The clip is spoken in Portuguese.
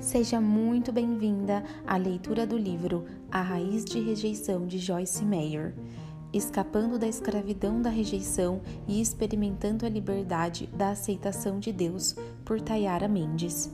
Seja muito bem-vinda à leitura do livro A Raiz de Rejeição de Joyce Meyer. Escapando da escravidão da rejeição e experimentando a liberdade da aceitação de Deus, por Tayara Mendes.